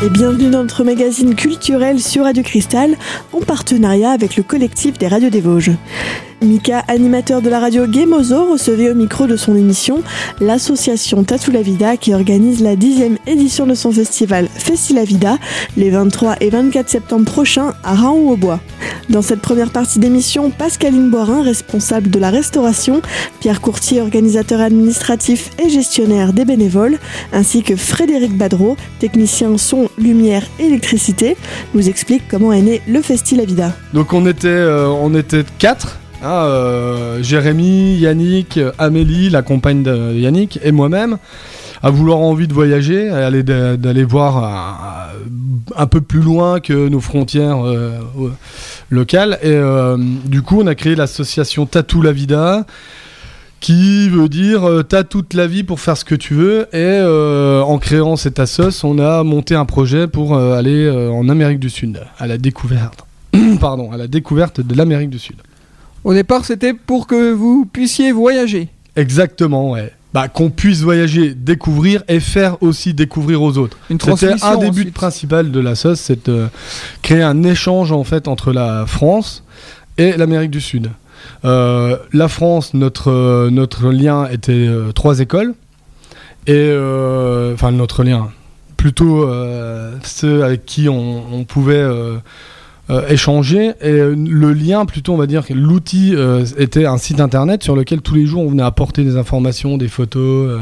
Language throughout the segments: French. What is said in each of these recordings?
et bienvenue dans notre magazine culturel sur Radio Cristal en partenariat avec le collectif des radios des Vosges. Mika, animateur de la radio Gemozo, recevait au micro de son émission l'association Tatou la Vida qui organise la dixième édition de son festival Festi la Vida les 23 et 24 septembre prochains à Raon-au-Bois. Dans cette première partie d'émission, Pascaline Boirin, responsable de la restauration, Pierre Courtier, organisateur administratif et gestionnaire des bénévoles, ainsi que Frédéric Badreau, technicien son, lumière électricité, nous explique comment est né le Festi la Vida. Donc on était, euh, on était quatre ah, euh, Jérémy, Yannick, Amélie, la compagne de Yannick, et moi-même, à vouloir envie de voyager, d'aller voir euh, un, peu plus loin que nos frontières euh, locales. Et du coup, on a créé l'association Tatou la Vida qui veut dire t'as toute la vie pour faire ce que tu veux. Et en créant cette assoce on a monté un projet pour aller en Amérique du Sud à la découverte. Pardon à la découverte de l'Amérique du Sud au départ, c'était pour que vous puissiez voyager. Exactement, ouais. Bah, qu'on puisse voyager, découvrir et faire aussi découvrir aux autres. C'était un des buts principaux de la sauce, c'est de créer un échange en fait entre la France et l'Amérique du Sud. Euh, la France, notre, notre lien était euh, trois écoles. Et euh, enfin, notre lien, plutôt ceux avec qui on pouvait euh, échanger. Et euh, le lien, plutôt, on va dire, l'outil euh, était un site internet sur lequel tous les jours on venait apporter des informations, des photos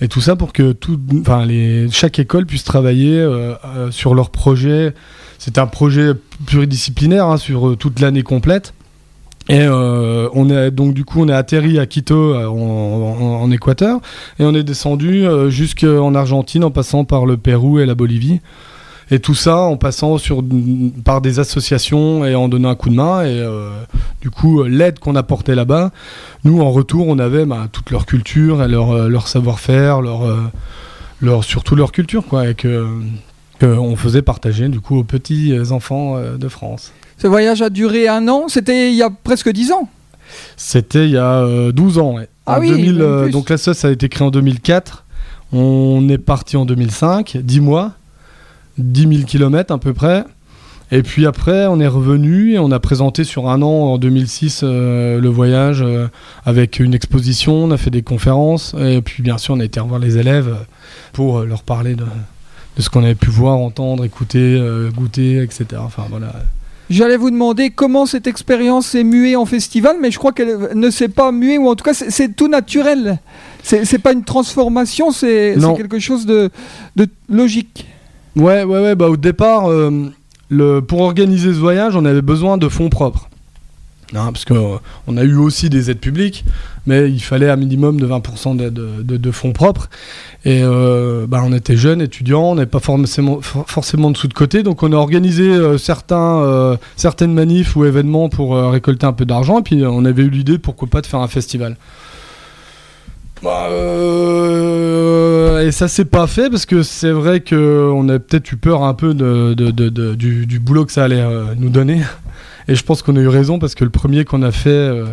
et tout ça pour que tout, les, chaque école puisse travailler sur leur projet. C'est un projet pluridisciplinaire hein, sur toute l'année complète. Et on est donc du coup on est atterri à Quito en Équateur et on est descendu jusqu'en Argentine en passant par le Pérou et la Bolivie. Et tout ça en passant sur, par des associations et en donnant un coup de main. Et euh, du coup, l'aide qu'on apportait là-bas, nous, en retour, on avait bah, toute leur culture et leur, euh, leur savoir-faire, leur, euh, leur, surtout leur culture, quoi, et que, on faisait partager du coup aux petits enfants de France. Ce voyage a duré un an, c'était il y a presque 10 ans C'était il y a 12 ans, ouais. Ah oui, 2000, donc la sauce a été créée en 2004. On est parti en 2005, 10 mois. 10 000 km à peu près. Et puis après, on est revenu et on a présenté sur un an, en 2006, euh, le voyage euh, avec une exposition, on a fait des conférences, et puis bien sûr, on a été revoir les élèves pour euh, leur parler de, de ce qu'on avait pu voir, entendre, écouter, goûter, etc. Enfin voilà. J'allais vous demander comment cette expérience s'est muée en festival, mais je crois qu'elle ne s'est pas muée, ou en tout cas, c'est tout naturel. C'est pas une transformation, c'est quelque chose de, de logique. Ouais, ouais, ouais. Bah, au départ, euh, le, pour organiser ce voyage, on avait besoin de fonds propres. Hein, parce qu'on euh, a eu aussi des aides publiques, mais il fallait un minimum de 20% de, fonds propres. Et euh, bah, on était jeunes, étudiants, on n'avait pas forcément, forcément de sous de côté, donc on a organisé certains, certaines manifs ou événements pour récolter un peu d'argent, et puis on avait eu l'idée, pourquoi pas, de faire un festival. Bah, euh, et ça s'est pas fait parce que c'est vrai qu'on a peut-être eu peur un peu de, du, boulot que ça allait euh, nous donner. Et je pense qu'on a eu raison parce que le premier qu'on a fait, euh,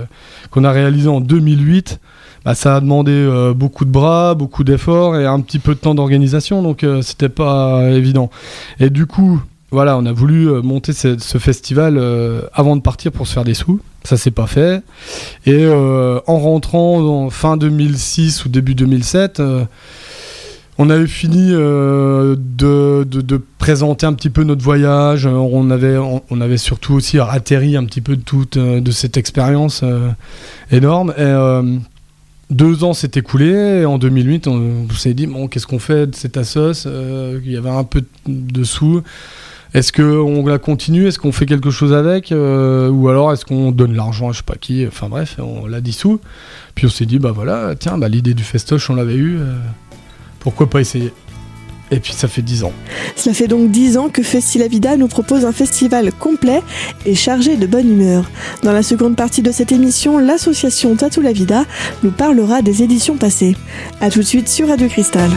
qu'on a réalisé en 2008, bah, ça a demandé beaucoup de bras, beaucoup d'efforts et un petit peu de temps d'organisation, donc c'était pas évident. Et du coup, voilà, on a voulu monter ce, festival avant de partir pour se faire des sous. Ça s'est pas fait. Et euh, en rentrant en fin 2006 ou début 2007, euh, on avait fini euh, de, présenter un petit peu notre voyage. On avait, on, avait surtout aussi atterri un petit peu de toute de cette expérience énorme. Deux ans s'est écoulé en 2008 on, s'est dit bon qu'est-ce qu'on fait de cette assos il y avait un peu de sous est-ce qu'on la continue? Est-ce qu'on fait quelque chose avec euh, Ou alors est-ce qu'on donne l'argent à je sais pas qui? Enfin bref, on l'a dissout. Puis on s'est dit, bah voilà, tiens, bah, l'idée du festoche, on l'avait eu. Euh, pourquoi pas essayer? Et puis ça fait 10 ans. Cela fait donc 10 ans que Festi nous propose un festival complet et chargé de bonne humeur. Dans la seconde partie de cette émission, l'association Tatou la Vida nous parlera des éditions passées. A tout de suite sur Radio Cristal.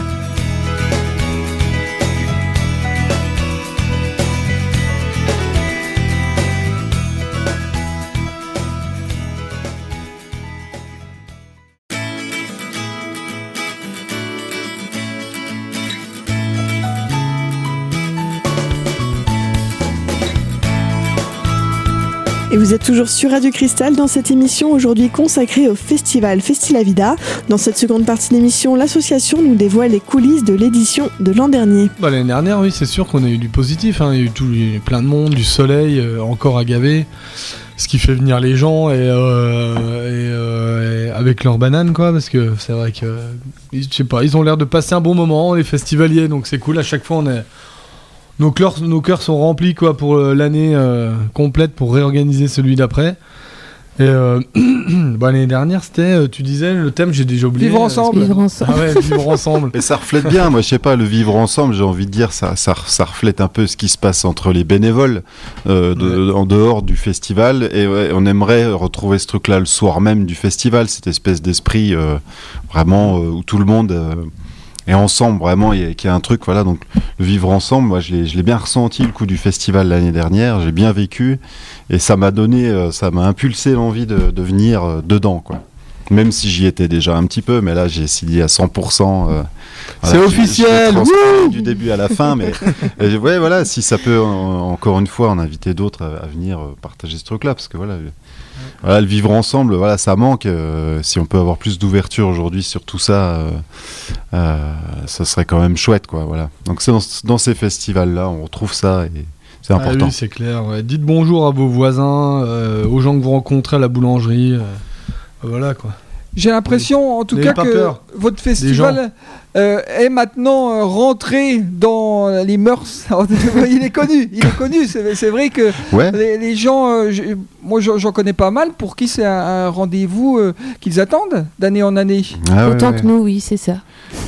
Vous êtes toujours sur Radio Cristal dans cette émission aujourd'hui consacrée au festival Festilavida. Dans cette seconde partie d'émission, l'association nous dévoile les coulisses de l'édition de l'an dernier. Bah, L'année dernière, oui, c'est sûr qu'on a eu du positif. hein. Il y a eu plein de monde, du soleil, euh, encore à gaver. Ce qui fait venir les gens et, euh, euh, avec leurs bananes, quoi. Parce que c'est vrai que, je sais pas, ils ont l'air de passer un bon moment, les festivaliers. Donc c'est cool. À chaque fois, on est. Nos cœurs, nos cœurs sont remplis quoi pour euh, l'année euh, complète pour réorganiser celui d'après. Et euh, bah, l'année dernière, c'était, tu disais, le thème, j'ai déjà oublié. Vivre ensemble. Vivre ensemble. Ah ouais, vivre ensemble. Et ça reflète bien, moi je sais pas, le vivre ensemble, j'ai envie de dire, ça, ça, ça reflète un peu ce qui se passe entre les bénévoles euh, de- en dehors du festival. Et ouais, on aimerait retrouver ce truc-là le soir même du festival, cette espèce d'esprit euh, vraiment euh, où tout le monde est ensemble, vraiment, et qu'il y a un truc, voilà. Donc le vivre ensemble, moi je l'ai bien ressenti le coup du festival l'année dernière, j'ai bien vécu, et ça m'a donné, euh, ça m'a impulsé l'envie de, de venir euh, dedans, quoi. Même si j'y étais déjà un petit peu, mais là j'ai signé à 100%. euh, C'est officiel, Du début à la fin, mais euh, ouais, voilà, si ça peut en- encore une fois en inviter d'autres à, à venir partager ce truc-là, parce que voilà, voilà, le vivre ensemble, voilà, ça manque. euh, si on peut avoir plus d'ouverture aujourd'hui sur tout ça, euh, euh, ça serait quand même chouette, quoi. Voilà. Donc c'est dans, dans ces festivals-là, on retrouve ça et c'est Ah important. oui, c'est clair. ouais. Dites bonjour à vos voisins, aux gens que vous rencontrez à la boulangerie. voilà quoi. J'ai l'impression, en tout N'ayez cas, que peur. votre festival euh, est maintenant euh, rentré dans les mœurs. il est connu, il est connu. C'est c'est vrai que Ouais. les, les gens, euh, j'ai- moi j'en connais pas mal, pour qui c'est un, un rendez-vous euh, qu'ils attendent d'année en année. Ah Autant ouais. que nous, oui, c'est ça.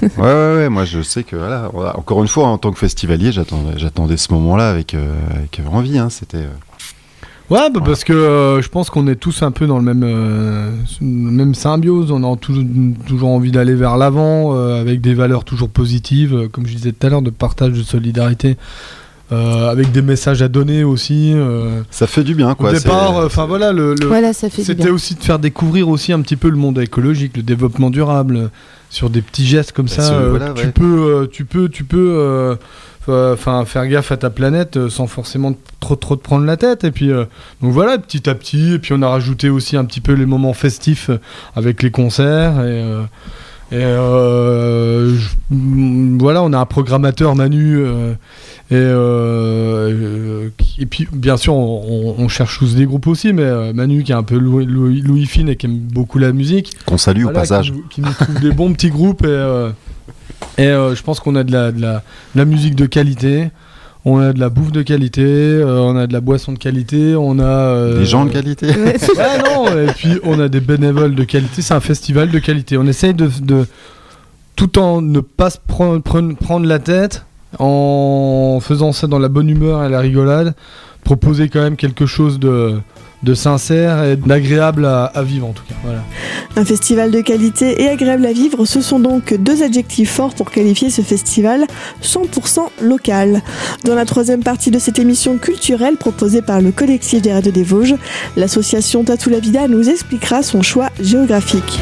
Ouais, ouais, ouais, moi je sais que voilà, voilà, encore une fois, en tant que festivalier, j'attendais, j'attendais ce moment-là avec, euh, avec envie. Hein, c'était. Ouais, bah, parce que euh, je pense qu'on est tous un peu dans le même, euh, même symbiose. On a toujours, toujours envie d'aller vers l'avant euh, avec des valeurs toujours positives, euh, comme je disais tout à l'heure, de partage, de solidarité, euh, avec des messages à donner aussi. euh. Ça fait du bien, quoi. Au départ, enfin voilà, le, le- C'était aussi de faire découvrir aussi un petit peu le monde écologique, le développement durable, sur des petits gestes comme Bah, ça. euh, voilà, tu ouais. peux, euh, tu peux, tu peux, euh, enfin faire gaffe à ta planète euh, sans forcément trop trop te prendre la tête. Et puis euh, donc voilà, petit à petit. Et puis on a rajouté aussi un petit peu les moments festifs avec les concerts et. euh, et euh, je- mm, voilà, on a un programmateur Manu euh, et, euh, et puis bien sûr on, cherche tous des groupes aussi, mais Manu qui est un peu Louis, Louis, Louis Fine et qui aime beaucoup la musique, Qu'on salue voilà, au passage. qui, nous- qui nous trouve des bons petits groupes et, et je pense qu'on a de la, de, la, de la musique de qualité. On a de la bouffe de qualité, euh, on a de la boisson de qualité, on a euh, Des gens de qualité. Non, et puis on a des bénévoles de qualité, c'est un festival de qualité. On essaye de, de- tout en ne pas se prendre, prendre- prendre la tête, en faisant ça dans la bonne humeur et la rigolade, proposer quand même quelque chose de, sincère et d'agréable à, vivre en tout cas. Un festival de qualité et agréable à vivre, ce sont donc deux adjectifs forts pour qualifier ce festival 100% local. Dans la troisième partie de cette émission culturelle proposée par le collectif des radios des Vosges, l'association Tatou la Vida nous expliquera son choix géographique.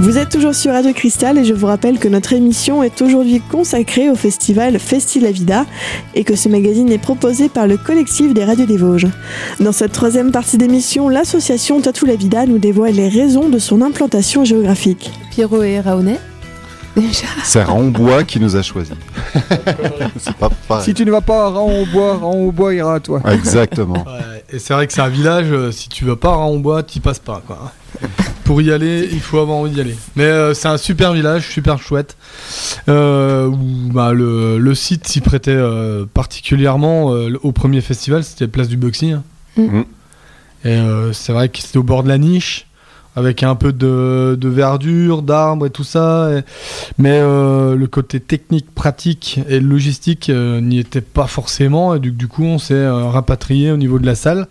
Vous êtes toujours sur Radio Cristal et je vous rappelle que notre émission est aujourd'hui consacrée au festival Festi la Vida et que ce magazine est proposé par le collectif des radios des Vosges. Dans cette troisième partie d'émission, l'association Tatou la Vida nous dévoile les raisons de son implantation géographique. Pierrot et Raonet. Déjà. C'est Rambois qui nous a choisis. c'est pas pareil. Si tu ne vas pas à Raon-au-Bois, Raon-au-Bois ira à toi. Exactement. Et c'est vrai que c'est un village, euh, si tu vas pas à Rambois, tu passes pas. Quoi. Pour y aller, il faut avoir envie d'y aller. Mais euh, c'est un super village, super chouette. Euh, où, bah, le, le site s'y prêtait euh, particulièrement au premier festival, c'était Place du Boxy. hein. Mm. Et c'est vrai que c'était au bord de la niche, avec un peu de, verdure, d'arbres et tout ça. Mais euh, le côté technique, pratique et logistique euh, n'y était pas forcément. Et du, coup, on s'est euh, rapatrié au niveau de la salle.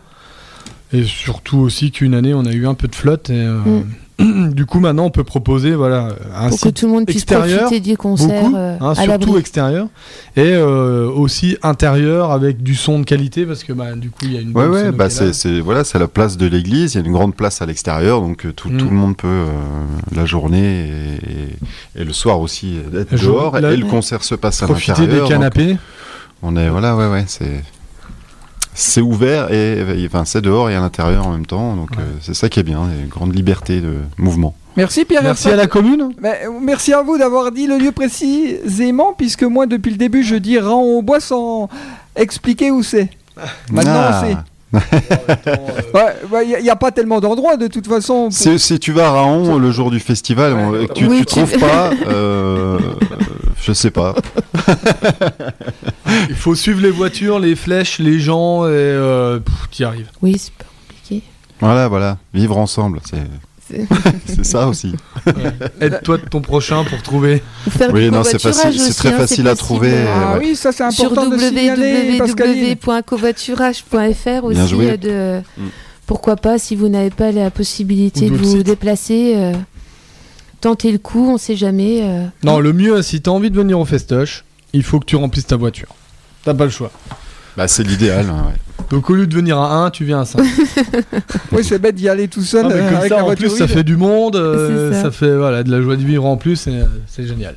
Et surtout aussi qu'une année, on a eu un peu de flotte. Mm. du coup, maintenant, on peut proposer voilà, un Pour que site tout le monde puisse extérieur, profiter du concert beaucoup, euh, hein, à surtout extérieur, et euh, aussi intérieur avec du son de qualité parce que bah, du coup, il y a une Ouais, ouais, bah c'est, voilà, c'est la place de l'église. Il y a une grande place à l'extérieur, donc euh, tout, Mm. tout le monde peut euh, la journée et, et le soir aussi être dehors. la- et le concert se passe à profiter l'intérieur. des donc canapés. On est voilà, ouais, ouais, c'est c'est ouvert et enfin c'est dehors et à l'intérieur en même temps. Donc Ouais. euh, c'est ça qui est bien, une grande liberté de mouvement. Merci Pierre. Merci à la commune. Euh, merci à vous d'avoir dit le lieu précisément, puisque moi, depuis le début, je dis rang au bois sans expliquer où c'est. Maintenant, Ah. on sait. Il n'y a, pas tellement d'endroits, de toute façon. pour- Si, si tu vas à Raon le jour du festival on- et que tu, Oui, tu tu- trouves pas, euh, je sais pas. Il faut suivre les voitures, les flèches, les gens et euh, pff, t'y arrives. Oui, c'est pas compliqué. Voilà, voilà, vivre ensemble, c'est C'est- ça aussi. Aide-toi de ton prochain pour trouver. Oui, non, c'est facile- c'est très hein, facile à trouver, euh, Ah ouais. oui, ça c'est Sur important de signaler, Pascaline. www.covoiturage.fr aussi. Bien joué. euh, de... Mm. Pourquoi pas, si vous n'avez pas la possibilité Ou de vous déplacer, euh, tentez le coup, on sait jamais. euh. Non, le mieux, si t'as envie de venir au festoche, il faut que tu remplisses ta voiture. T'as pas le choix. Bah, c'est l'idéal. hein, ouais. Donc au lieu de venir à 1, tu viens à 5. Oui, c'est bête d'y aller tout seul mais euh, comme avec ça, la en voiture plus, ça fait du monde, euh, C'est ça. ça. fait voilà, de la joie de vivre en plus, et, euh, c'est génial.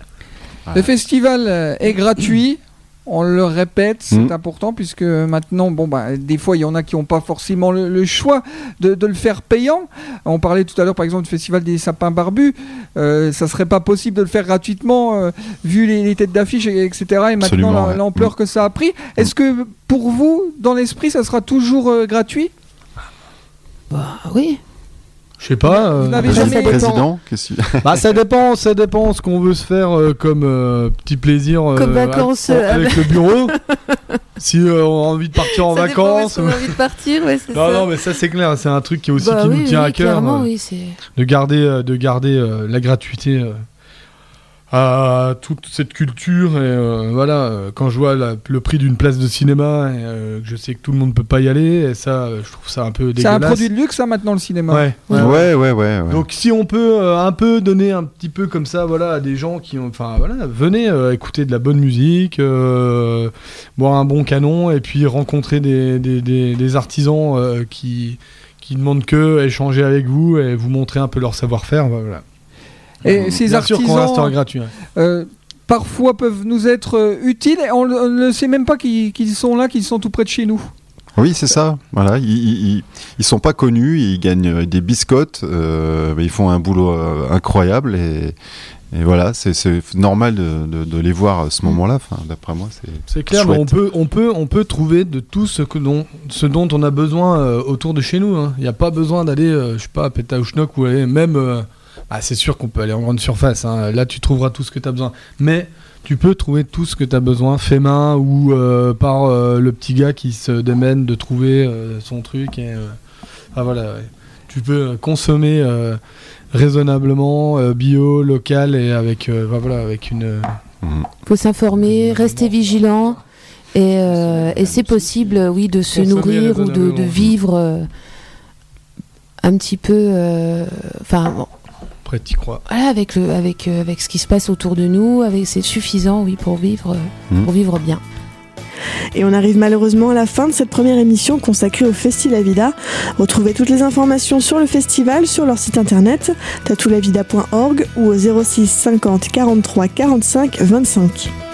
Le festival euh, est gratuit. On le répète, c'est Mm. important puisque maintenant, bon, bah, des fois, il y en a qui n'ont pas forcément le, le choix de, de le faire payant. On parlait tout à l'heure, par exemple, du festival des sapins barbus. Euh, ça serait pas possible de le faire gratuitement euh, vu les, les têtes d'affiche, et- etc. Et maintenant, Absolument, la- ouais. l'ampleur que ça a pris. Est-ce que pour vous, dans l'esprit, ça sera toujours euh, gratuit? Bah oui. Je sais pas. euh, Vous Monsieur jamais- président, bah, ça dépend, ça dépend ce qu'on veut se faire euh, comme euh, petit plaisir euh, Comme vacances, a- euh, avec le bureau. si euh, on a envie de partir en Ça vacances. est-ce qu'on a envie de partir, ouais, c'est Non, ça. non, mais ça c'est clair, c'est un truc qui, est aussi, Bah qui oui, nous tient oui, à cœur. clairement, euh, oui, c'est. de garder, euh, de garder euh, la gratuité euh, à toute cette culture. Et euh, voilà, euh, quand je vois la- le prix d'une place de cinéma, et, euh, je sais que tout le monde peut pas y aller, et ça, je trouve ça un peu C'est dégueulasse. un produit de luxe, ça, maintenant, le cinéma. Ouais. Ouais. Ouais, ouais, ouais. ouais. Donc si on peut euh, un peu donner un petit peu comme ça, voilà, à des gens qui ont, enfin voilà, venez euh, écouter de la bonne musique, euh, boire un bon canon, et puis rencontrer des, des, des- des artisans euh, qui qui demandent que échanger avec vous et vous montrer un peu leur savoir-faire, voilà. Et ces Bien sûr qu'on artisans, restera gratuit. hein. euh, parfois peuvent nous être euh, utiles et on, ne sait même pas qu'ils qu'ils sont là, qu'ils sont tout près de chez nous. Oui, c'est ça. Voilà, ils, ils, ils- sont pas connus, ils gagnent euh, des biscottes, euh, ils font un boulot incroyable et, et voilà, c'est- c'est normal de, de- de les voir à ce moment-là. Enfin, d'après moi, c'est. C'est clair, mais on peut, on peut, on peut trouver de tout ce que dont, ce dont on a besoin euh, autour de chez nous. hein. Il n'y a pas besoin d'aller, euh, je sais pas, à Pétaouchnok ou aller même. Ah, c'est sûr qu'on peut aller en grande surface. hein. Là, tu trouveras tout ce que tu as besoin. Mais tu peux trouver tout ce que tu as besoin, fait main ou euh, par euh, le petit gars qui se démène de trouver euh, son truc. Et, euh, ah voilà, ouais. tu peux consommer euh, raisonnablement, euh, bio, local et avec, euh, bah, voilà, avec une. Mhm. faut s'informer, rester vigilant. Et, euh, et c'est possible, oui, de se nourrir ou de, vivre euh, un petit peu. euh, Enfin, bon, Après, t'y crois. voilà, avec, le, avec, euh, avec ce qui se passe autour de nous, avec, c'est suffisant, oui, pour vivre, euh, pour vivre bien. Et on arrive malheureusement à la fin de cette première émission consacrée au Festilavida. Retrouvez toutes les informations sur le festival sur leur site internet tatoulavida.org ou au 06 50 43 45 25.